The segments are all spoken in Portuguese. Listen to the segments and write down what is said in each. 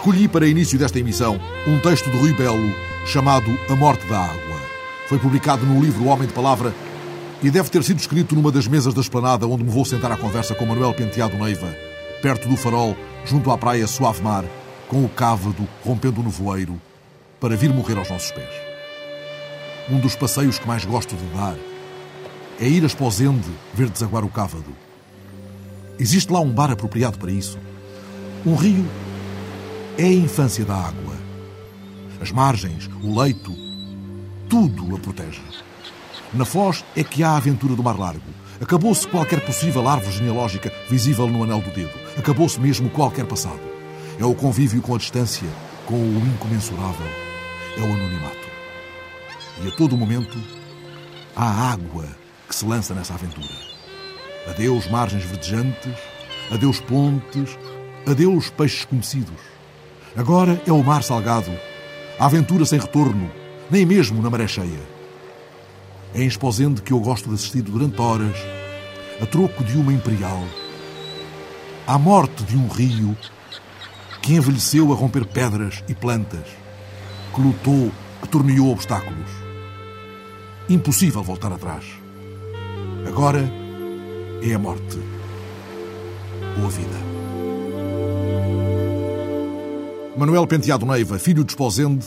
Escolhi para início desta emissão um texto de Rui Belo chamado A Morte da Água. Foi publicado no livro O Homem de Palavra e deve ter sido escrito numa das mesas da esplanada onde me vou sentar à conversa com Manuel Penteado Neiva, perto do farol, junto à praia Suave Mar, com o cávado rompendo o nevoeiro, para vir morrer aos nossos pés. Um dos passeios que mais gosto de dar é ir a Esposende ver desaguar o cávado. Existe lá um bar apropriado para isso. Um rio é a infância da água. As margens, o leito, tudo a protege. Na Foz é que há a aventura do Mar Largo. Acabou-se qualquer possível árvore genealógica visível no anel do dedo. Acabou-se mesmo qualquer passado. É o convívio com a distância, com o incomensurável. É o anonimato. E a todo momento há água que se lança nessa aventura. Adeus margens verdejantes, adeus pontes, adeus peixes conhecidos. Agora é o mar salgado, a aventura sem retorno, nem mesmo na maré cheia. É em Esposende que eu gosto de assistir durante horas, a troco de uma imperial, à morte de um rio que envelheceu a romper pedras e plantas, que lutou, que torneou obstáculos. Impossível voltar atrás. Agora é a morte ou a vida. Manuel Penteado Neiva, filho de Esposende,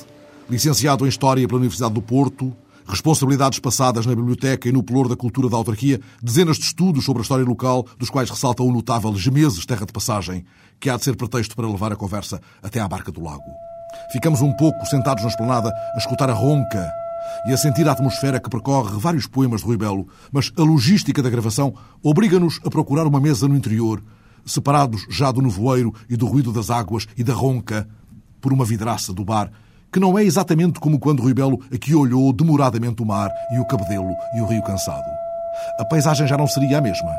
licenciado em História pela Universidade do Porto, responsabilidades passadas na biblioteca e no pelour da cultura da autarquia, dezenas de estudos sobre a história local, dos quais ressalta o notável Gemeses Terra de Passagem, que há de ser pretexto para levar a conversa até à Barca do Lago. Ficamos um pouco sentados na esplanada a escutar a ronca e a sentir a atmosfera que percorre vários poemas de Rui Belo, mas a logística da gravação obriga-nos a procurar uma mesa no interior, separados já do nevoeiro e do ruído das águas e da ronca, por uma vidraça do bar, que não é exatamente como quando Rui Belo aqui olhou demoradamente o mar e o cabedelo e o rio cansado. A paisagem já não seria a mesma.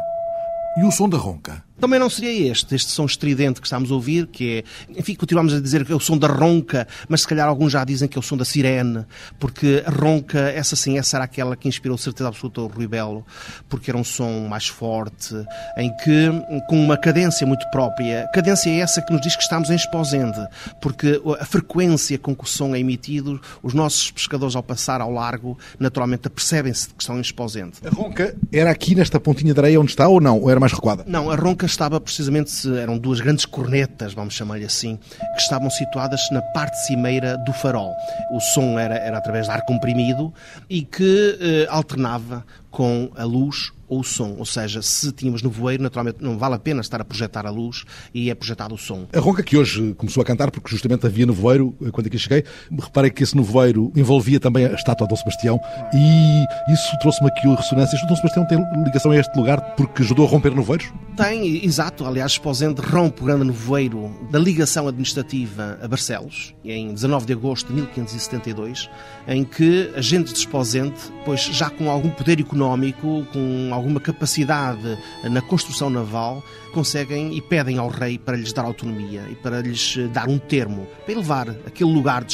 E o som da ronca? Também não seria este, este som estridente que estamos a ouvir, que é, enfim, continuamos a dizer que é o som da ronca, mas se calhar alguns já dizem que é o som da sirene, porque a ronca, essa sim, essa era aquela que inspirou certeza absoluta o Rui Belo, porque era um som mais forte, em que, com uma cadência muito própria, cadência é essa que nos diz que estamos em Esposende, porque a frequência com que o som é emitido, os nossos pescadores ao passar ao largo, naturalmente apercebem-se que estão em Esposende. A ronca era aqui nesta pontinha de areia onde está ou não? Ou era mais recuada? Não, a ronca estava precisamente, eram duas grandes cornetas, vamos chamar-lhe assim, que estavam situadas na parte cimeira do farol. O som era, era através de ar comprimido e que eh, alternava com a luz ou o som. Ou seja, se tínhamos nevoeiro, naturalmente não vale a pena estar a projetar a luz e é projetado o som. A Ronca que hoje começou a cantar porque justamente havia nevoeiro eh, quando aqui cheguei. Reparei que esse nevoeiro envolvia também a estátua de Dom Sebastião e isso trouxe-me aqui a ressonância. O Dom Sebastião tem ligação a este lugar porque ajudou a romper nevoeiros? Tem, exato. Aliás, Esposende rompe o grande nevoeiro da ligação administrativa a Barcelos, em 19 de agosto de 1572, em que agentes de Esposende, pois já com algum poder económico, com alguma capacidade na construção naval, conseguem e pedem ao rei para lhes dar autonomia e para lhes eh, dar um termo, para elevar aquele lugar de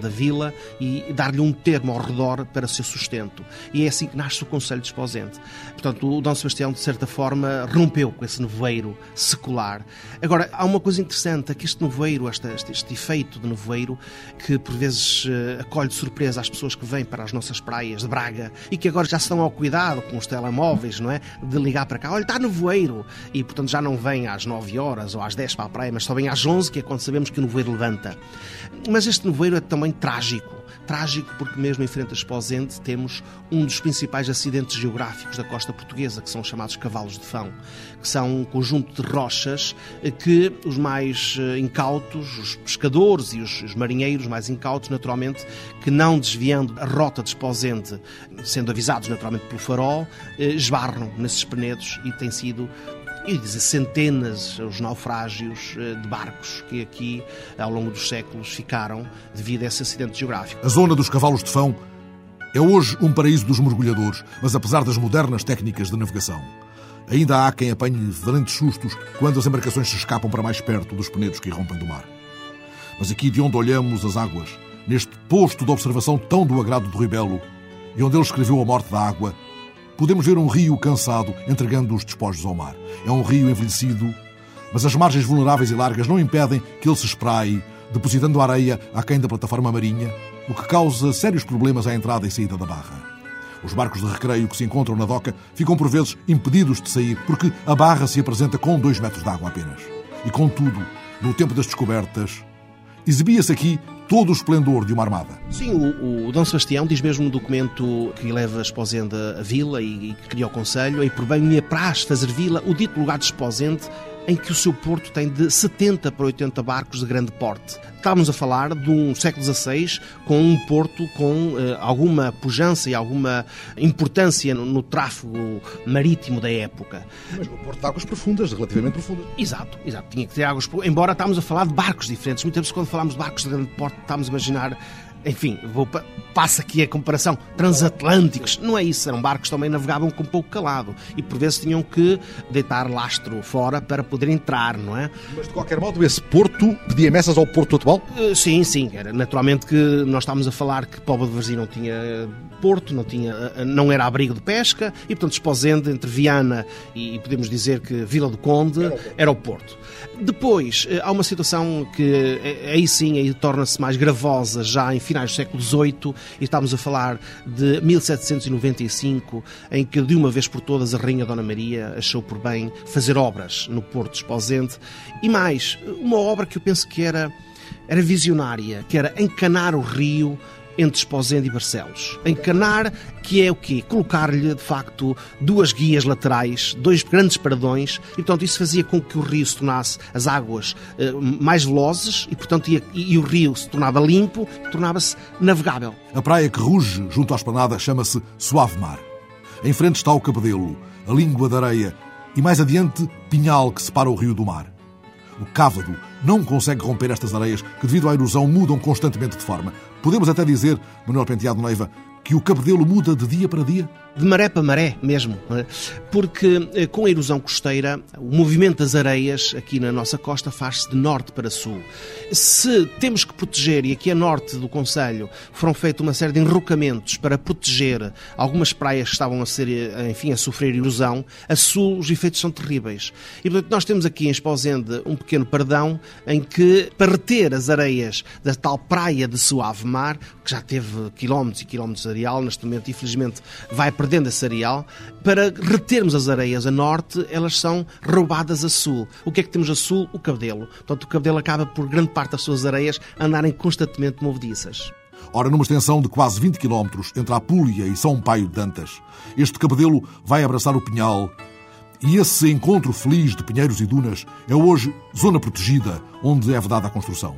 da vila e dar-lhe um termo ao redor para seu sustento. E é assim que nasce o Conselho de. Portanto, o Dom Sebastião, de certa forma, rompeu com esse nevoeiro secular. Agora, há uma coisa interessante, é que este nevoeiro, este, este, este efeito de nevoeiro, que por vezes uh, acolhe de surpresa as pessoas que vêm para as nossas praias de Braga e que agora já estão ao cuidado com os telemóveis, não é? De ligar para cá, olha, está nevoeiro. E, portanto, já não vem às 9 horas ou às 10 para a praia, mas só vem às 11, que é quando sabemos que o nevoeiro levanta. Mas este nevoeiro é também trágico. Trágico porque mesmo em frente a Esposende temos um dos principais acidentes geográficos da costa portuguesa, que são os chamados cavalos de fão, que são um conjunto de rochas que os mais eh, incautos, os pescadores e os, os marinheiros mais incautos, naturalmente, que não desviando a rota de Esposende, sendo avisados naturalmente pelo farol, eh, esbarram nesses penedos e tem sido e dizer centenas os naufrágios eh, de barcos que aqui, ao longo dos séculos, ficaram devido a esse acidente geográfico. A zona dos cavalos de Fão é hoje um paraíso dos mergulhadores, mas apesar das modernas técnicas de navegação, ainda há quem apanhe valentes sustos quando as embarcações se escapam para mais perto dos penedos que irrompem do mar. Mas aqui de onde olhamos as águas, neste posto de observação tão do agrado de Rui Belo, e onde ele escreveu a morte da água, podemos ver um rio cansado entregando os despojos ao mar. É um rio envelhecido, mas as margens vulneráveis e largas não impedem que ele se espraie depositando areia aquém da plataforma marinha, o que causa sérios problemas à entrada e saída da barra. Os barcos de recreio que se encontram na doca ficam por vezes impedidos de sair porque a barra se apresenta com dois metros de água apenas. E contudo, no tempo das descobertas, exibia-se aqui todo o esplendor de uma armada. Sim, o, o Dom Sebastião diz mesmo no documento que leva Esposende a vila e, e que cria o Conselho, e por bem me apraz fazer vila o dito lugar de Esposende em que o seu porto tem de 70 para 80 barcos de grande porte. Estávamos a falar de um século XVI com um porto com eh, alguma pujança e alguma importância no, no, tráfego marítimo da época. Mas um porto de águas profundas, relativamente profundas. Exato, exato. Tinha que ter águas profundas. Embora estávamos a falar de barcos diferentes. Muitas vezes quando falamos de barcos de grande porte estamos a imaginar enfim, vou, passa aqui a comparação, transatlânticos, não é isso, eram barcos que também navegavam com pouco calado e por vezes tinham que deitar lastro fora para poder entrar, não é? Mas de qualquer modo, esse porto pedia messas ao porto atual? Uh, sim, sim, era naturalmente que nós estávamos a falar que Póvoa de Varzim não tinha porto, não, tinha, eh, não era abrigo de pesca e, portanto, Esposende, entre Viana e podemos dizer que Vila do Conde, era o porto. Era o porto. Depois, eh, há uma situação que aí sim aí torna-se mais gravosa já em finais do século XVIII, e estamos a falar de 1795, em que de uma vez por todas a Rainha Dona Maria achou por bem fazer obras no Porto de Esposende, e mais, uma obra que eu penso que era, era visionária, que era encanar o rio entre Esposende e Barcelos. Encanar, que é o quê? Colocar-lhe, de facto, duas guias laterais, dois grandes paradões, e, portanto, isso fazia com que o rio se tornasse, as águas, eh, mais velozes, e, portanto, e, e o rio se tornava limpo, tornava-se navegável. A praia que ruge junto à esplanada chama-se Suave Mar. Em frente está o Cabedelo, a língua da areia, e mais adiante, Pinhal, que separa o rio do mar. O cávado não consegue romper estas areias que, devido à erosão, mudam constantemente de forma. Podemos até dizer, Manuel Penteado Neiva, que o cabedelo muda de dia para dia? De maré para maré mesmo, é? porque eh, com a erosão costeira, o movimento das areias aqui na nossa costa faz-se de norte para sul. Se temos que proteger, e aqui a norte do Conselho foram feitos uma série de enrocamentos para proteger algumas praias que estavam a ser, eh, enfim, a sofrer erosão, a sul os efeitos são terríveis. E portanto nós temos aqui em Esposende um pequeno perdão em que, para reter as areias da tal praia de Suave Mar, que já teve quilómetros e quilómetros de areal, neste momento infelizmente vai perdendo esse areal, para retermos as areias a norte, elas são roubadas a sul. O que é que temos a sul? O cabedelo. Portanto, o cabedelo acaba por grande parte das suas areias andarem constantemente movediças. Ora, numa extensão de quase 20 km entre a Apúlia e São Paio de Dantas, este cabedelo vai abraçar o Pinhal e esse encontro feliz de pinheiros e dunas é hoje zona protegida onde é vedada a construção.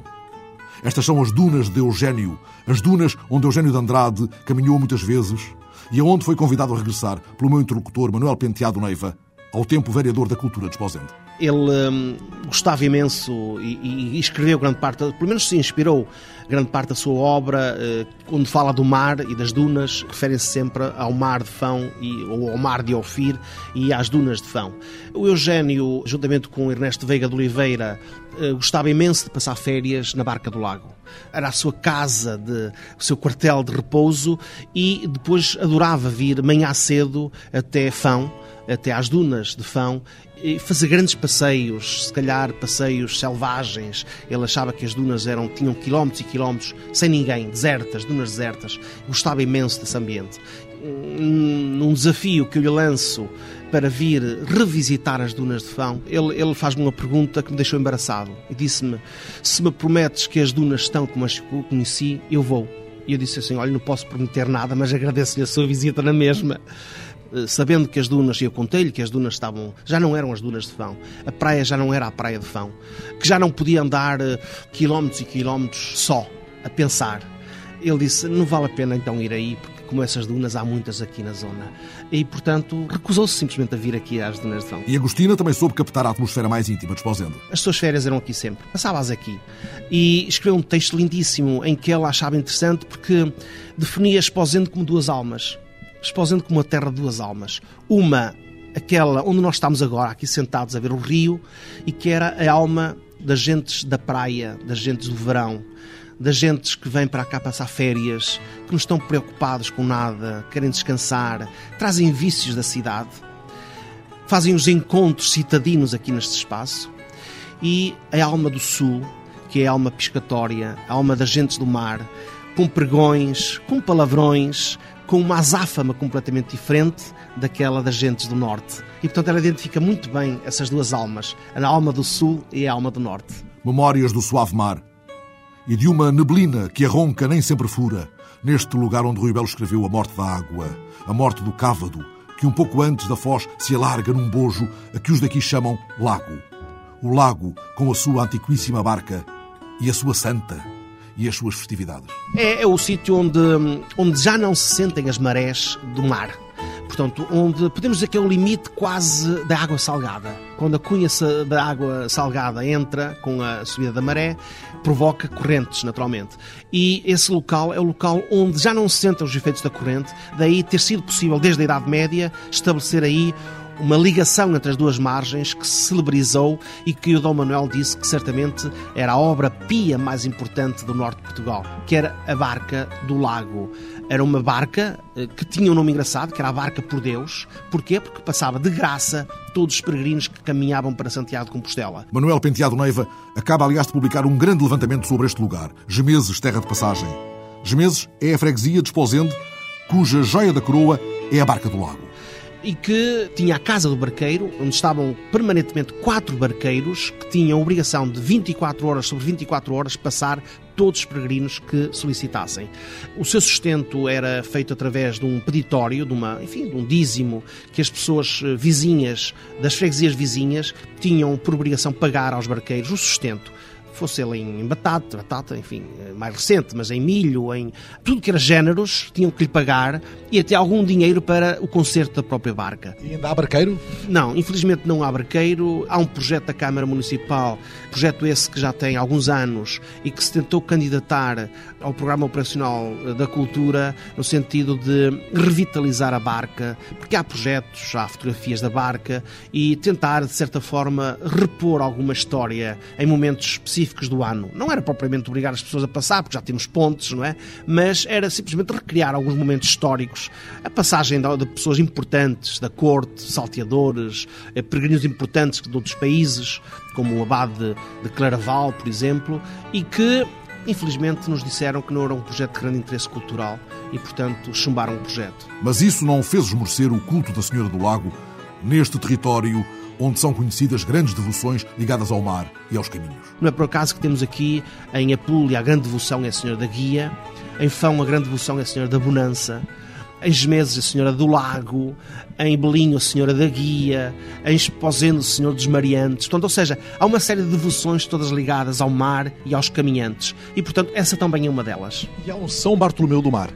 Estas são as dunas de Eugênio, as dunas onde Eugênio de Andrade caminhou muitas vezes e aonde foi convidado a regressar pelo meu interlocutor Manuel Penteado Neiva, ao tempo vereador da Cultura de Esposende. Ele hum, gostava imenso e, e, escreveu grande parte, pelo menos se inspirou grande parte da sua obra, quando fala do mar e das dunas, referem-se sempre ao mar de Fão e, ou ao mar de Ofir e às dunas de Fão. O Eugênio, juntamente com Ernesto Veiga de Oliveira, eh, gostava imenso de passar férias na Barca do Lago. Era a sua casa, de, o seu quartel de repouso e depois adorava vir manhã cedo até Fão, até às dunas de Fão e fazer grandes passeios, se calhar passeios selvagens. Ele achava que as dunas eram, tinham quilómetros e quilómetros sem ninguém, desertas, dunas desertas. Gostava imenso desse ambiente. Num desafio que eu lhe lanço para vir revisitar as dunas de Fão, ele, ele faz-me uma pergunta que me deixou embaraçado e disse-me: Se me prometes que as dunas estão como as conheci, eu vou. E eu disse assim: Olha, não posso prometer nada, mas agradeço-lhe a sua visita na mesma. Eh, sabendo que as dunas, e eu contei-lhe que as dunas estavam, já não eram as dunas de Fão, a praia já não era a praia de Fão, que já não podia andar eh, quilómetros e quilómetros só, a pensar. Ele disse, não vale a pena então ir aí, porque como essas dunas há muitas aqui na zona. E, portanto, recusou-se simplesmente a vir aqui às dunas de Fão. E Agostina também soube captar a atmosfera mais íntima de Esposende. As suas férias eram aqui sempre, passava-as aqui. E escreveu um texto lindíssimo em que ela achava interessante porque definia Esposende como duas almas exposando como a terra de duas almas. Uma, aquela onde nós estamos agora, aqui sentados a ver o rio, e que era a alma das gentes da praia, das gentes do verão, das gentes que vêm para cá passar férias, que não estão preocupados com nada, querem descansar, trazem vícios da cidade, fazem os encontros citadinos aqui neste espaço, e a alma do sul, que é a alma piscatória, a alma das gentes do mar, com pregões, com palavrões, com uma azáfama completamente diferente daquela das gentes do norte. E portanto ela identifica muito bem essas duas almas, a alma do sul e a alma do norte. Memórias do suave mar e de uma neblina que arronca nem sempre fura, neste lugar onde Rui Belo escreveu a morte da água, a morte do cávado, que um pouco antes da foz se alarga num bojo a que os daqui chamam lago. O lago com a sua antiquíssima barca e a sua santa e as suas festividades. É, é o sítio onde, onde já não se sentem as marés do mar. Portanto, onde podemos dizer que é o limite quase da água salgada. Quando a cunha da água salgada entra com a subida da maré, provoca correntes, naturalmente. E esse local é o local onde já não se sentem os efeitos da corrente, daí ter sido possível, desde a Idade Média, estabelecer aí uma ligação entre as duas margens que se celebrizou e que o Dom Manuel disse que certamente era a obra pia mais importante do norte de Portugal, que era a Barca do Lago. Era uma barca eh, que tinha um nome engraçado, que era a Barca por Deus. Porquê? Porque passava de graça todos os peregrinos que caminhavam para Santiago de Compostela. Manuel Penteado Neiva acaba, aliás, de publicar um grande levantamento sobre este lugar, Gemeses, terra de passagem. Gemeses é a freguesia de Esposende, cuja joia da coroa é a Barca do Lago e que tinha a Casa do Barqueiro, onde estavam permanentemente quatro barqueiros que tinham a obrigação de 24 horas sobre 24 horas passar todos os peregrinos que solicitassem. O seu sustento era feito através de um peditório, de, uma, enfim, de um dízimo que as pessoas eh, vizinhas, das freguesias vizinhas, tinham por obrigação pagar aos barqueiros o sustento fosse ele em batata, batata, enfim, mais recente, mas em milho, em tudo que era géneros, tinham que lhe pagar e até algum dinheiro para o conserto da própria barca. E ainda há barqueiro? Não, infelizmente não há barqueiro. Há um projeto da Câmara Municipal, projeto esse que já tem alguns anos e que se tentou candidatar ao Programa Operacional da Cultura no sentido de revitalizar a barca, porque há projetos, há fotografias da barca e tentar, de certa forma, repor alguma história em momentos específicos específicos do ano. Não era propriamente obrigar as pessoas a passar, porque já temos pontes, não é? Mas era simplesmente recriar alguns momentos históricos. A passagem de pessoas importantes da corte, salteadores, eh, peregrinos importantes de outros países, como o abade de Claraval, por exemplo, e que Infelizmente, nos disseram que não era um projeto de grande interesse cultural e, portanto, chumbaram o projeto. Mas isso não fez esmorecer o culto da Senhora do Lago neste território onde são conhecidas grandes devoções ligadas ao mar e aos caminhos. Não é por acaso que temos aqui em Apulia a grande devoção é a Senhora da Guia, em Fão a grande devoção é a Senhora da Bonança, em Gemeses a Senhora do Lago, em Belinho a Senhora da Guia, em Esposendo o Senhor dos Mariantes. Portanto, ou seja, há uma série de devoções todas ligadas ao mar e aos caminhantes. E, portanto, essa também é uma delas. E há um São Bartolomeu do Mar.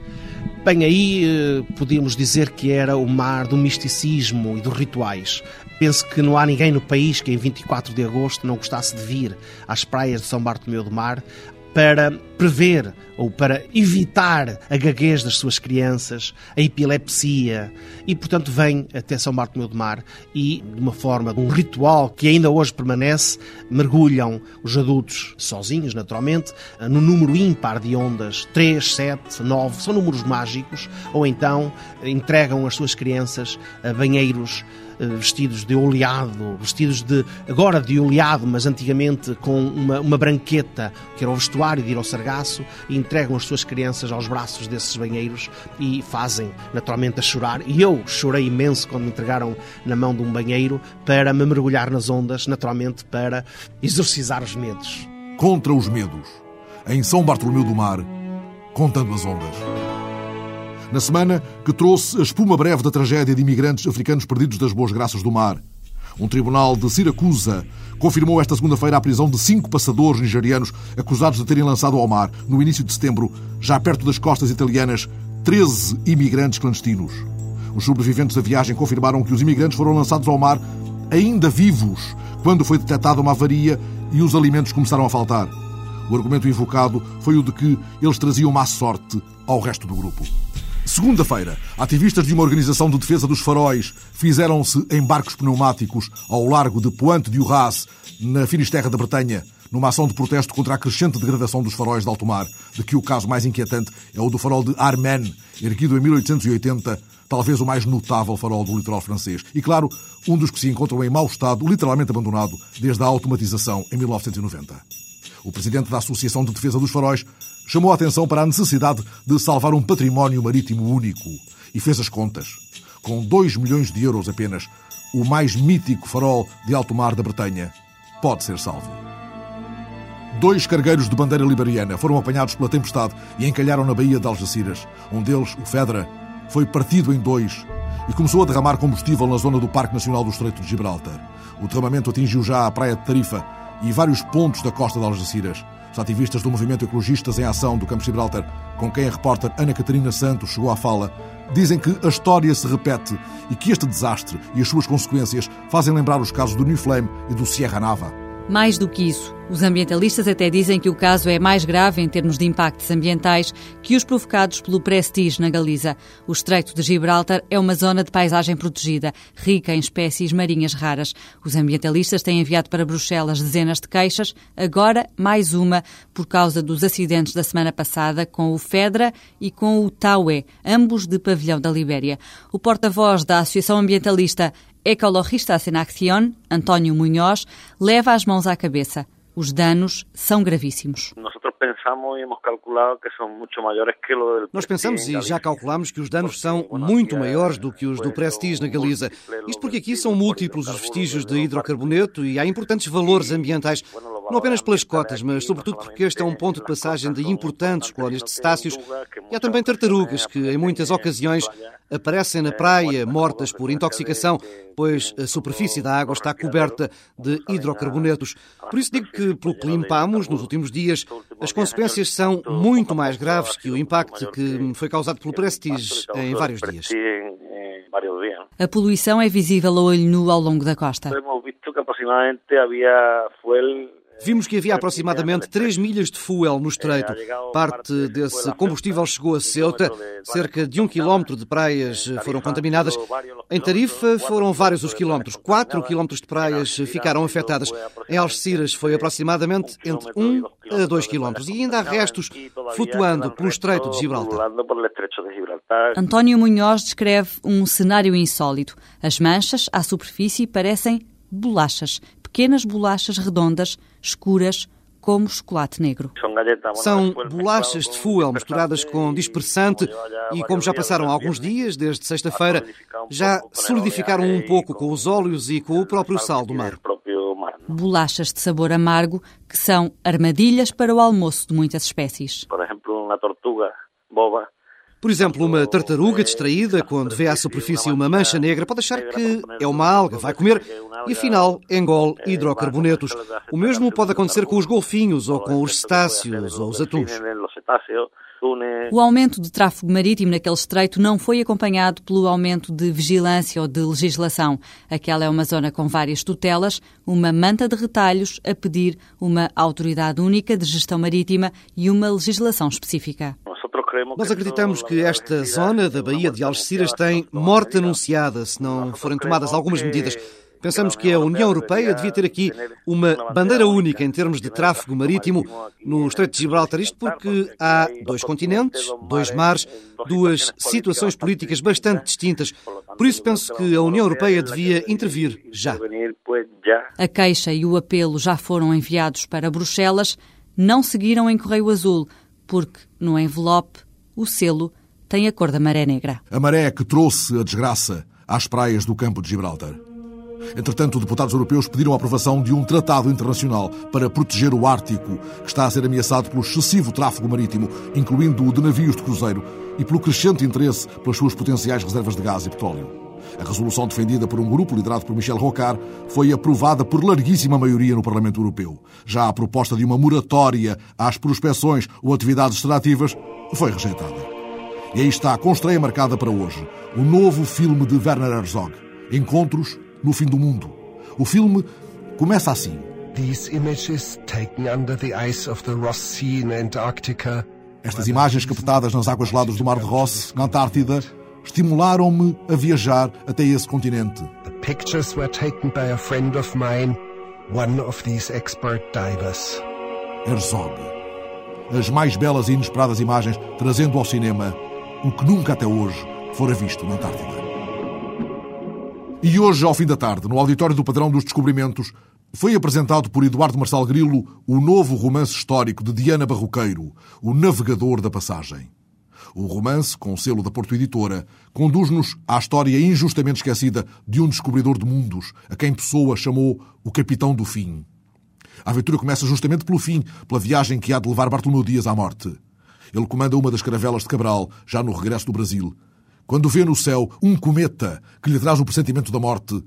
Bem, aí eh, podíamos dizer que era o mar do misticismo e dos rituais. Penso que não há ninguém no país que em 24 de agosto não gostasse de vir às praias de São Bartolomeu do Mar para prever ou para evitar a gaguez das suas crianças, a epilepsia, e portanto vem até São Bartolomeu do Mar e, de uma forma, de um ritual que ainda hoje permanece, mergulham os adultos sozinhos, naturalmente, no número ímpar de ondas, 3, 7, 9, são números mágicos, ou então entregam as suas crianças a banheiros vestidos de oleado, vestidos de, agora de oleado, mas antigamente com uma, uma branqueta, que era o vestuário de ir ao sargaço, e entregam as suas crianças aos braços desses banheiros e fazem naturalmente a chorar. E eu chorei imenso quando me entregaram na mão de um banheiro para me mergulhar nas ondas, naturalmente para exorcizar os medos. Contra os medos, em São Bartolomeu do Mar, contando as ondas na semana que trouxe a espuma breve da tragédia de imigrantes africanos perdidos das boas graças do mar. Um tribunal de Siracusa confirmou esta segunda-feira a prisão de cinco passadores nigerianos acusados de terem lançado ao mar, no início de setembro, já perto das costas italianas, 13 imigrantes clandestinos. Os sobreviventes da viagem confirmaram que os imigrantes foram lançados ao mar ainda vivos quando foi detectada uma avaria e os alimentos começaram a faltar. O argumento invocado foi o de que eles traziam má sorte ao resto do grupo. Segunda-feira, ativistas de uma organização de defesa dos faróis fizeram-se em barcos pneumáticos ao largo de Pointe de Urras, na Finisterra da Bretanha, numa ação de protesto contra a crescente degradação dos faróis de alto mar, de que o caso mais inquietante é o do farol de Armen, erguido em 1880, talvez o mais notável farol do litoral francês. E, claro, um dos que se encontram em mau estado, literalmente abandonado, desde a automatização em 1990. O presidente da Associação de Defesa dos Faróis chamou a atenção para a necessidade de salvar um património marítimo único e fez as contas. Com 2 milhões de euros apenas, o mais mítico farol de alto mar da Bretanha pode ser salvo. Dois cargueiros de bandeira liberiana foram apanhados pela tempestade e encalharam na Baía de Algeciras. Um deles, o Fedra, foi partido em dois e começou a derramar combustível na zona do Parque Nacional do Estreito de Gibraltar. O derramamento atingiu já a praia de Tarifa e vários pontos da costa de Algeciras. Os ativistas do movimento Ecologistas em Ação do Campo de Gibraltar, com quem a repórter Ana Catarina Santos chegou à fala, dizem que a história se repete e que este desastre e as suas consequências fazem lembrar os casos do New Flame e do Sierra Nava. Mais do que isso, os ambientalistas até dizem que o caso é mais grave em termos de impactos ambientais que os provocados pelo Prestige na Galiza. O Estreito de Gibraltar é uma zona de paisagem protegida, rica em espécies marinhas raras. Os ambientalistas têm enviado para Bruxelas dezenas de queixas, agora mais uma por causa dos acidentes da semana passada com o Fedra e com o Taue, ambos de pavilhão da Libéria. O porta-voz da Associação Ambientalista Ecologistas en Acción, António Munhoz, leva as mãos à cabeça. Os danos são gravíssimos. Nós pensamos e já calculamos que os danos são muito maiores do que os do Prestige na Galiza. Isto porque aqui são múltiplos os vestígios de hidrocarboneto e há importantes valores ambientais não apenas pelas cotas, mas sobretudo porque este é um ponto de passagem de importantes colónias de cetáceos e há também tartarugas que, em muitas ocasiões, aparecem na praia mortas por intoxicação, pois a superfície da água está coberta de hidrocarbonetos. Por isso digo que, pelo que limpamos nos últimos dias, as consequências são muito mais graves que o impacto que foi causado pelo Prestige em vários dias. A poluição é visível a olho nu ao longo da costa. Vimos que havia aproximadamente 3 milhas de fuel no estreito. Parte desse combustível chegou a Ceuta, cerca de um quilómetro de praias foram contaminadas. Em Tarifa foram vários os quilómetros, 4 quilómetros de praias ficaram afetadas. Em Algeciras foi aproximadamente entre 1 a 2 quilómetros e ainda há restos flutuando pelo estreito de Gibraltar. António Munhoz descreve um cenário insólito. As manchas à superfície parecem bolachas, pequenas bolachas redondas, escuras, como chocolate negro. São bolachas de fuel misturadas com dispersante e, como já passaram alguns dias, desde sexta-feira, já solidificaram um pouco com os óleos e com o próprio sal do mar. Bolachas de sabor amargo que são armadilhas para o almoço de muitas espécies. Por exemplo, uma tortuga boba por exemplo, uma tartaruga distraída, quando vê à superfície uma mancha negra, pode achar que é uma alga, vai comer e afinal engole hidrocarbonetos. O mesmo pode acontecer com os golfinhos ou com os cetáceos ou os atuns. O aumento de tráfego marítimo naquele estreito não foi acompanhado pelo aumento de vigilância ou de legislação. Aquela é uma zona com várias tutelas, uma manta de retalhos a pedir uma autoridade única de gestão marítima e uma legislação específica. Nós acreditamos que esta zona da Baía de Algeciras tem morte anunciada se não forem tomadas algumas medidas. Pensamos que a União Europeia devia ter aqui uma bandeira única em termos de tráfego marítimo no Estreito de Gibraltar. Isto porque há dois continentes, dois mares, duas situações políticas bastante distintas. Por isso penso que a União Europeia devia intervir já. A queixa e o apelo já foram enviados para Bruxelas, não seguiram em Correio Azul porque no envelope o selo tem a cor da maré negra. A maré que trouxe a desgraça às praias do campo de Gibraltar. Entretanto, deputados europeus pediram a aprovação de um tratado internacional para proteger o Ártico, que está a ser ameaçado pelo excessivo tráfego marítimo, incluindo o de navios de cruzeiro, e pelo crescente interesse pelas suas potenciais reservas de gás e petróleo. A resolução defendida por um grupo liderado por Michel Rocard foi aprovada por larguíssima maioria no Parlamento Europeu. Já a proposta de uma moratória às prospeções ou atividades extrativas foi rejeitada. E aí está, com estreia marcada para hoje, o novo filme de Werner Herzog, Encontros no Fim do Mundo. O filme começa assim. These images taken under the ice of the Ross Sea in Antarctica estas imagens captadas nas águas geladas do Mar de Ross, na Antártida, estimularam-me a viajar até esse continente. The pictures were taken by a friend of mine, one of these expert divers. Herzog. As mais belas e inesperadas imagens trazendo ao cinema o que nunca até hoje fora visto na Antártida. E hoje, ao fim da tarde, no auditório do Padrão dos Descobrimentos, Foi apresentado por Eduardo Marçal Grilo o novo romance histórico de Diana Barroqueiro, O Navegador da Passagem. O romance, com o selo da Porto Editora, conduz-nos à história injustamente esquecida de um descobridor de mundos, a quem Pessoa chamou o Capitão do Fim. A aventura começa justamente pelo fim, pela viagem que há de levar Bartolomeu Dias à morte. Ele comanda uma das caravelas de Cabral, já no regresso do Brasil, quando vê no céu um cometa que lhe traz o pressentimento da morte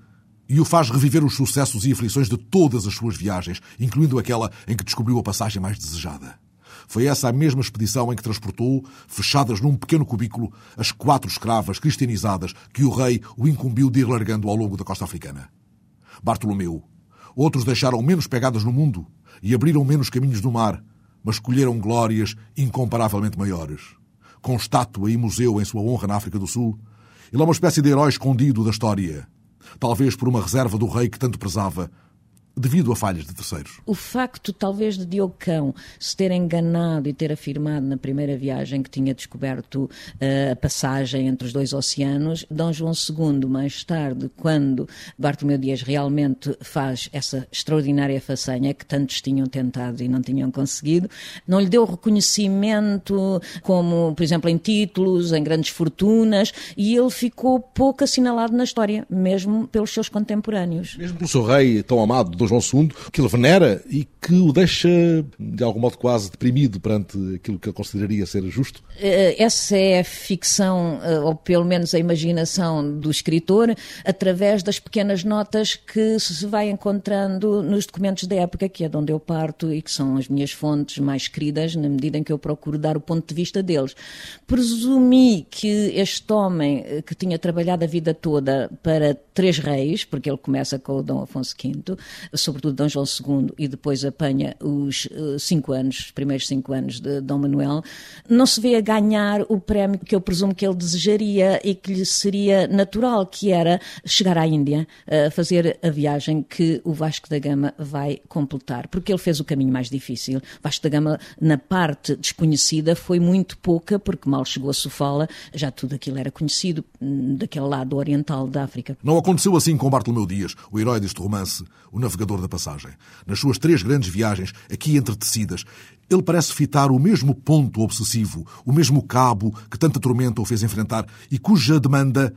e o faz reviver os sucessos e aflições de todas as suas viagens, incluindo aquela em que descobriu a passagem mais desejada. Foi essa a mesma expedição em que transportou, fechadas num pequeno cubículo, as quatro escravas cristianizadas que o rei o incumbiu de ir largando ao longo da costa africana. Bartolomeu. Outros deixaram menos pegadas no mundo e abriram menos caminhos do mar, mas colheram glórias incomparavelmente maiores. Com estátua e museu em sua honra na África do Sul, ele é uma espécie de herói escondido da história. Talvez por uma reserva do rei que tanto prezava, devido a falhas de terceiros. O facto, talvez, de Diogo Cão se ter enganado e ter afirmado na primeira viagem que tinha descoberto uh, a passagem entre os dois oceanos, Dom João II, mais tarde, quando Bartolomeu Dias realmente faz essa extraordinária façanha que tantos tinham tentado e não tinham conseguido, não lhe deu reconhecimento como, por exemplo, em títulos, em grandes fortunas, e ele ficou pouco assinalado na história, mesmo pelos seus contemporâneos. Mesmo pelo seu rei tão amado, Dom João II, que ele venera e que o deixa, de algum modo, quase deprimido perante aquilo que ele consideraria ser justo? Eh, essa é a ficção, eh, ou pelo menos a imaginação do escritor, através das pequenas notas que se vai encontrando nos documentos da época, que é de onde eu parto e que são as minhas fontes mais queridas, na medida em que eu procuro dar o ponto de vista deles. Presumi que este homem, eh, que tinha trabalhado a vida toda para três reis, porque ele começa com o Dom Afonso V, sobretudo Dom João II, e depois apanha os uh, cinco anos, os primeiros cinco anos de Dom Manuel, não se vê a ganhar o prémio que eu presumo que ele desejaria e que lhe seria natural, que era chegar à Índia, uh, fazer a viagem que o Vasco da Gama vai completar, porque ele fez o caminho mais difícil. Vasco da Gama, na parte desconhecida, foi muito pouca, porque mal chegou a Sofala, já tudo aquilo era conhecido hum, daquele lado oriental da África. Não aconteceu assim com Bartolomeu Dias, o herói deste romance, o navegador da passagem. Nas suas três grandes viagens, aqui entretecidas, ele parece fitar o mesmo ponto obsessivo, o mesmo cabo que tanta tormenta o fez enfrentar e cuja demanda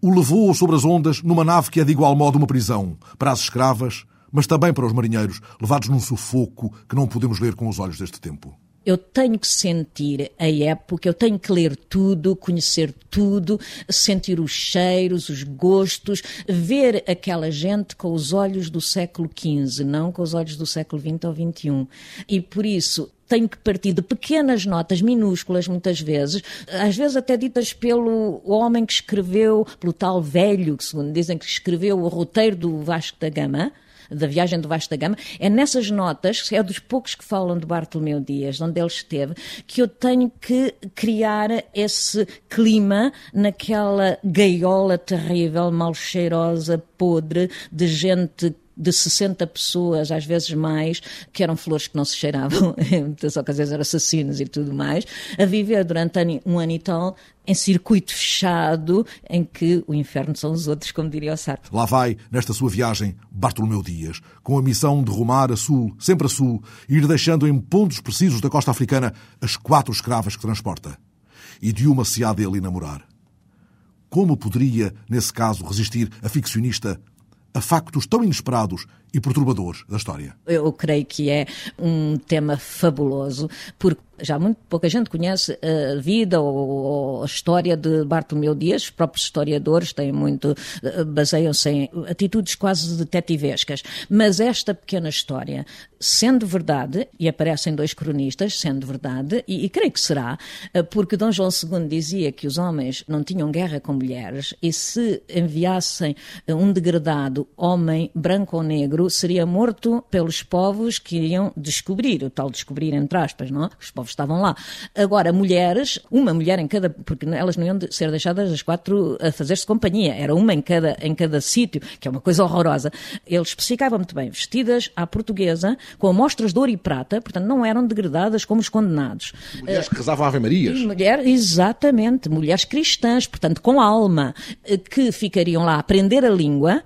o levou sobre as ondas numa nave que é de igual modo uma prisão, para as escravas, mas também para os marinheiros, levados num sufoco que não podemos ler com os olhos deste tempo eu tenho que sentir a época, eu tenho que ler tudo, conhecer tudo, sentir os cheiros, os gostos, ver aquela gente com os olhos do século XV, não com os olhos do século XX ou XXI. E por isso tenho que partir de pequenas notas minúsculas, muitas vezes, às vezes até ditas pelo homem que escreveu, pelo tal velho, que segundo dizem que escreveu o roteiro do Vasco da Gama, da viagem do Vasco da Gama, é nessas notas, é dos poucos que falam de Bartolomeu Dias, onde ele esteve, que eu tenho que criar esse clima naquela gaiola terrível, mal cheirosa, podre, de gente de 60 pessoas, às vezes mais, que eram flores que não se cheiravam, em muitas ocasiões eram assassinos e tudo mais, a viver durante um ano e tal em circuito fechado, em que o inferno são os outros, como diria o Sartre. Lá vai, nesta sua viagem, Bartolomeu Dias, com a missão de rumar a sul, sempre a sul, e ir deixando em pontos precisos da costa africana as quatro escravas que transporta. E de uma se há dele enamorar. Como poderia, nesse caso, resistir a ficcionista a factos tão inesperados e perturbadores da história. Eu creio que é um tema fabuloso, porque já muito pouca gente conhece a vida ou, ou a história de Bartolomeu Dias. Os próprios historiadores têm muito, eh, baseiam-se em atitudes quase detetivescas. Mas esta pequena história, sendo verdade, e aparecem dois cronistas, sendo verdade, e, e creio que será, eh, porque Dom João II dizia que os homens não tinham guerra com mulheres e se enviassem um degradado homem, branco ou negro, seria morto pelos povos que iriam descobrir, o tal descobrir entre aspas, não? Os povos estavam lá. Agora, mulheres, uma mulher em cada, porque elas não iam ser deixadas as quatro a fazer-se companhia, era uma em cada, em cada sítio, que é uma coisa horrorosa. Ele especificava muito bem, vestidas à portuguesa, com amostras de ouro e prata, portanto não eram degradadas como os condenados. Mulheres que rezavam Ave Marias. Mulher, exatamente, mulheres cristãs, portanto com alma, que ficariam lá a aprender a língua,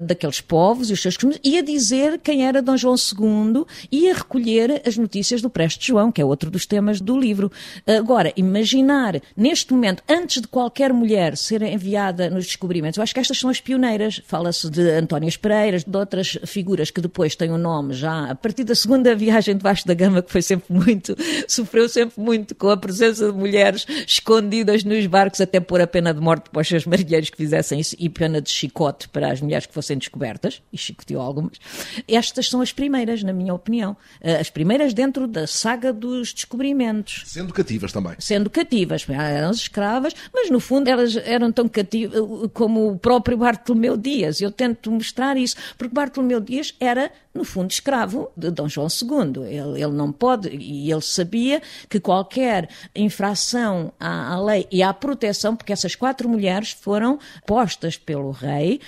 daqueles povos e os seus costumes, e a dizer quem era Dom João II e a recolher as notícias do Preste João, que é outro dos temas do livro. Agora, imaginar, neste momento, antes de qualquer mulher ser enviada nos descobrimentos, eu acho que estas são as pioneiras. Fala-se de Antónias Pereiras, de outras figuras que depois têm o um nome já a partir da segunda viagem debaixo da gama, que foi sempre muito, sofreu sempre muito com a presença de mulheres escondidas nos barcos, até pôr a pena de morte para os seus marinheiros que fizessem isso e pena de chicote para as mulheres que fossem descobertas, e chicoteou algumas. Estas são as primeiras, na minha opinião. Eh, as primeiras dentro da saga dos descobrimentos. Sendo cativas também. Sendo cativas. Eram escravas, mas no fundo elas eram tão cativas eh, como o próprio Bartolomeu Dias. Eu tento mostrar isso, porque Bartolomeu Dias era, no fundo, escravo de Dom João II. Ele, ele não pode, e ele sabia que qualquer infração à, à lei e à proteção, porque essas quatro mulheres foram postas pelo rei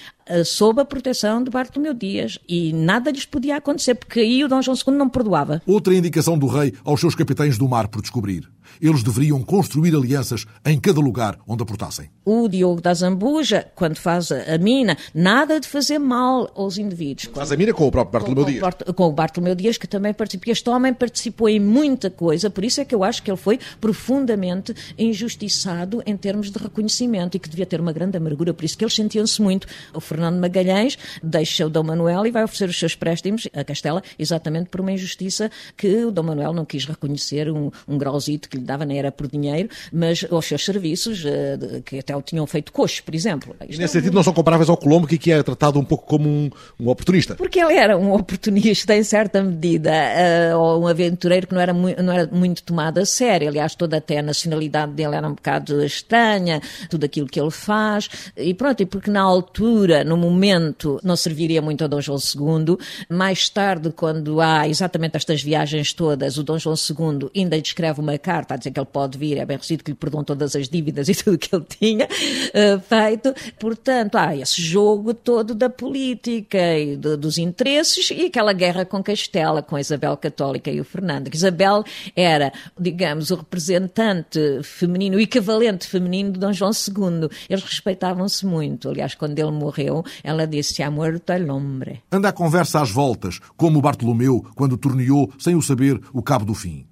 sob a proteção de Bartolomeu Dias e nada lhes podia acontecer, porque aí o Dom João II não perdoava. Outra indicação do rei aos seus capitães do mar por descobrir. Eles deveriam construir alianças em cada lugar onde aportassem. O Diogo da Zambuja, quando faz a mina, nada de fazer mal aos indivíduos. Faz a mina com o próprio Bartolomeu Dias. Com o Bartolomeu Dias, que também participou. Este homem participou em muita coisa, por isso é que eu acho que ele foi profundamente injustiçado em termos de reconhecimento e que devia ter uma grande amargura, por isso que eles sentiam-se muito. O Fernando Magalhães deixa o Dom Manuel e vai oferecer os seus préstimos a Castela exatamente por uma injustiça que o Dom Manuel não quis reconhecer um, um grauzito que lhe dava, nem era por dinheiro, mas aos seus serviços, eh, que até o tinham feito coxo, por exemplo. Isto nesse é sentido não são comparáveis ao Colombo, que aqui é tratado um pouco como um, um oportunista. Porque ele era um oportunista em certa medida, uh, ou um aventureiro que não era, não era muito tomado a sério. Aliás, toda até a nacionalidade dele era um bocado estranha, tudo aquilo que ele faz, e pronto, e porque na altura no momento, não serviria muito a Dom João II. Mais tarde, quando há exatamente estas viagens todas, o Dom João II ainda lhe escreve uma carta a dizer que ele pode vir, é bem recebido que lhe perdoam todas as dívidas e tudo que ele tinha uh, feito. Portanto, há esse jogo todo da política e dos interesses e aquela guerra com Castela, com a Isabel Católica e o Fernando. Isabel era, digamos, o representante feminino, o equivalente feminino de Dom João II. Eles respeitavam-se muito. Aliás, quando ele morreu, ela disse: Ha muerto el hombre. Anda a conversa às voltas, como Bartolomeu, quando torneou, sem o saber, o cabo do fim.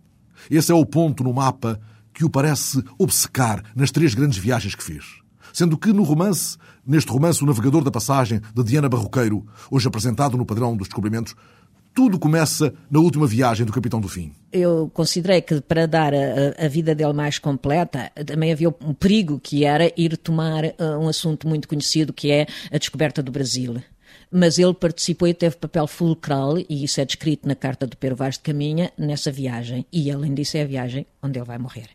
Esse é o ponto no mapa que o parece obcecar nas três grandes viagens que fez. Sendo que no romance, neste romance O Navegador da Passagem, de Diana Barroqueiro, hoje apresentado no padrão dos descobrimentos, tudo começa na última viagem do Capitão do Fim. Eu considerei que para dar a, a, vida dele mais completa, também havia um perigo que era ir tomar uh, um assunto muito conhecido que é a descoberta do Brasil mas ele participou e teve papel fulcral, e isso é descrito na carta do Pedro Vaz de Caminha, nessa viagem. E além disso é a viagem onde ele vai morrer,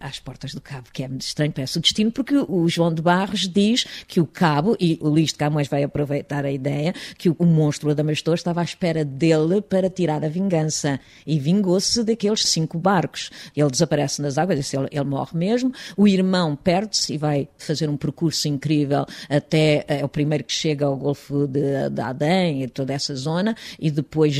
às portas do Cabo, que é estranho, parece o destino, porque o João de Barros diz que o Cabo, e o Luís de Camões vai aproveitar a ideia, que o, monstro Adamastor estava à espera dele para tirar a vingança, e vingou-se daqueles cinco barcos. Ele desaparece nas águas, ele, ele morre mesmo, o irmão perde-se e vai fazer um percurso incrível até é o primeiro que chega ao Golfo de, de Adém e toda essa zona, e depois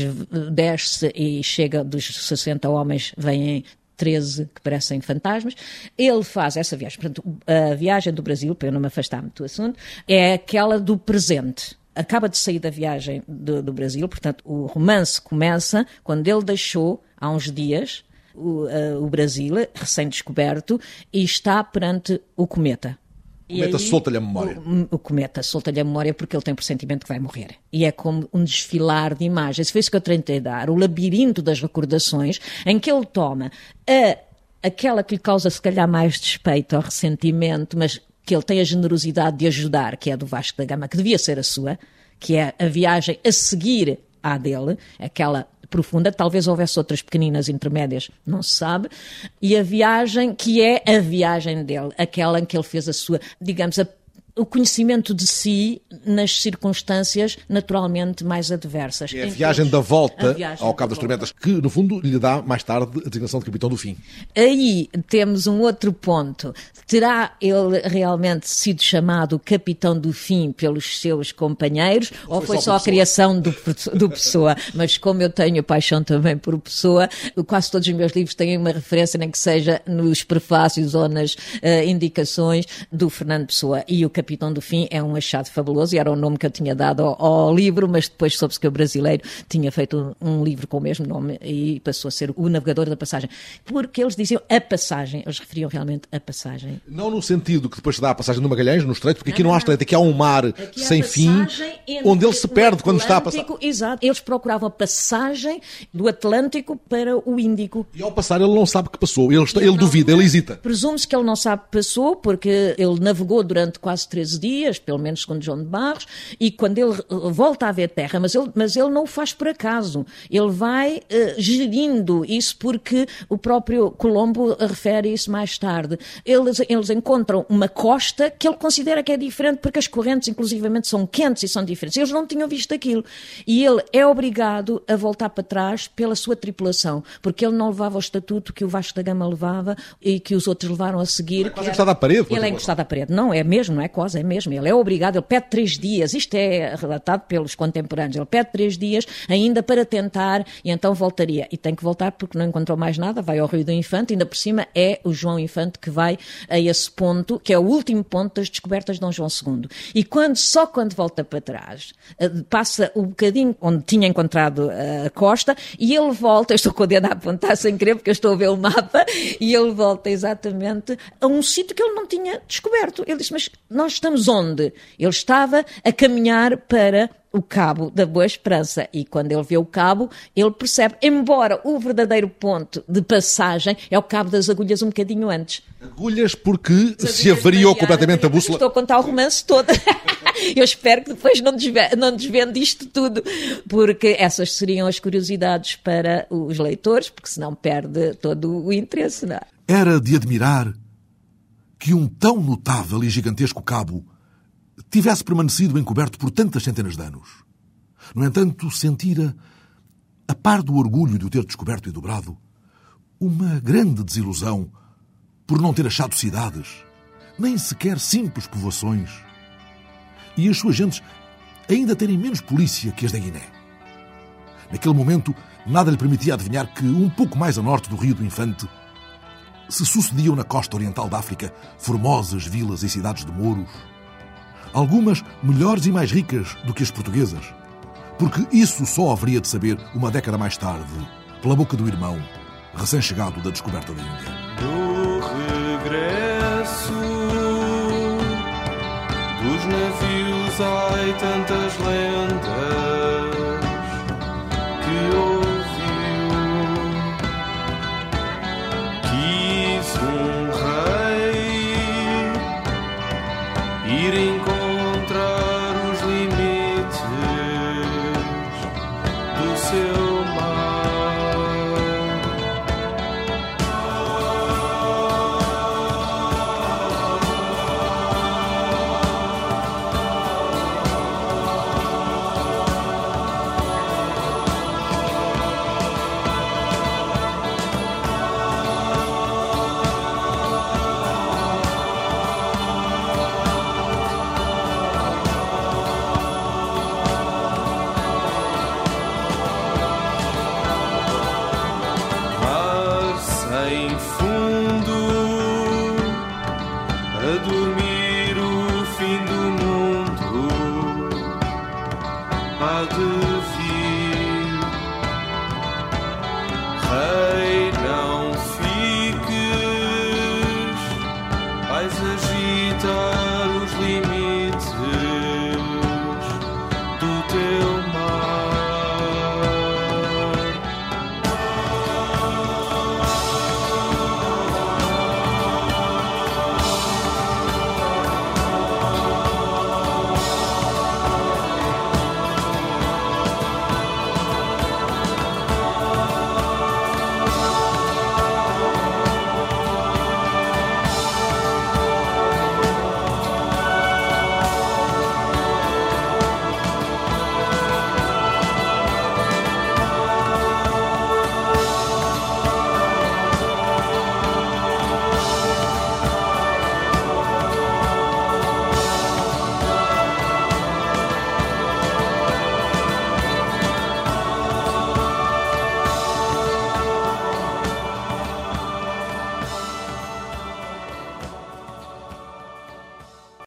desce e chega dos 60 homens, vêm 13 que parecem fantasmas. Ele faz essa viagem. Portanto, a viagem do Brasil, para eu não me afastar muito do assunto, é aquela do presente acaba de sair da viagem do, do, Brasil, portanto, o romance começa quando ele deixou, há uns dias, o, uh, o Brasil, recém-descoberto, e está perante o cometa. O cometa solta-lhe a memória. O, o cometa solta-lhe a memória porque ele tem o pressentimento que vai morrer. E é como um desfilar de imagens. Foi isso que eu tentei dar. O labirinto das recordações, em que ele toma a, aquela que lhe causa, se calhar, mais despeito ou ressentimento, mas que ele tem a generosidade de ajudar, que é a do Vasco da Gama, que devia ser a sua, que é a viagem a seguir à dele, aquela profunda, talvez houvesse outras pequeninas intermédias, não se sabe, e a viagem que é a viagem dele, aquela em que ele fez a sua, digamos, a o conhecimento de si nas circunstâncias naturalmente mais adversas. É a viagem da volta viagem ao Cabo das Tormentas, que no fundo lhe dá mais tarde a designação de Capitão do Fim. Aí temos um outro ponto. Terá ele realmente sido chamado Capitão do Fim pelos seus companheiros ou, ou foi, só, só a criação do, do Pessoa? Mas como eu tenho paixão também por Pessoa, quase todos os meus livros têm uma referência, nem que seja nos prefácios ou nas uh, indicações do Fernando Pessoa. E o Capitão do Fim é um achado fabuloso e era o nome que eu tinha dado ao, ao livro, mas depois soube-se que o brasileiro tinha feito um, um, livro com o mesmo nome e passou a ser o Navegador da Passagem. Porque eles diziam a passagem, eles referiam realmente a passagem. Não no sentido que depois se dá a passagem do Magalhães, no estreito, porque aqui não, não há estreito, aqui há um mar sem fim, onde ele se perde quando está a passar. Exato, eles procuravam a passagem do Atlântico para o Índico. E ao passar ele não sabe que passou, ele, está, ele duvida, ele hesita. Presume-se que ele não sabe que passou, porque ele navegou durante quase 13 dias, pelo menos segundo João de Barros, e quando ele volta a ver terra, mas ele, mas ele não o faz por acaso, ele vai uh, gerindo isso porque o próprio Colombo refere isso mais tarde. Eles, eles encontram uma costa que ele considera que é diferente porque as correntes, inclusivamente, são quentes e são diferentes. Eles não tinham visto aquilo. E ele é obrigado a voltar para trás pela sua tripulação, porque ele não levava o estatuto que o Vasco da Gama levava e que os outros levaram a seguir. É quase encostado à parede. Ele é encostado à parede. Não, é mesmo, não é é mesmo. Ele é obrigado, ele pede três dias, isto é relatado pelos contemporâneos, ele pede três dias ainda para tentar e então voltaria. E tem que voltar porque não encontrou mais nada, vai ao Rio do Infante, ainda por cima é o João Infante que vai a esse ponto, que é o último ponto das descobertas de Dom João II. E quando, só quando volta para trás, eh, passa o bocadinho onde tinha encontrado a costa e ele volta, eu estou com o dedo a apontar sem querer porque eu estou a ver o mapa, e ele volta exatamente a um sítio que ele não tinha descoberto. Ele disse, mas nós estamos onde? Ele estava a caminhar para o cabo da Boa Esperança. E quando ele vê o cabo, ele percebe, embora o verdadeiro ponto de passagem é o cabo das agulhas um bocadinho antes. Agulhas porque se avariou completamente a bússola. Estou a contar o romance todo. Eu espero que depois não, desvende, não desvende isto tudo, porque essas seriam as curiosidades para os leitores, porque senão perde todo o interesse. Não é? Era de admirar que um tão notável e gigantesco cabo tivesse permanecido encoberto por tantas centenas de anos. No entanto, sentira, a par do orgulho de o ter descoberto e dobrado, uma grande desilusão por não ter achado cidades, nem sequer simples povoações, e as suas gentes ainda terem menos polícia que as da Guiné. Naquele momento, nada lhe permitia adivinhar que, um pouco mais a norte do Rio do Infante, se sucediam na costa oriental da África formosas vilas e cidades de mouros, algumas melhores e mais ricas do que as portuguesas, porque isso só haveria de saber uma década mais tarde, pela boca do irmão, recém-chegado da descoberta da Índia. Do regresso dos navios há tantas lendas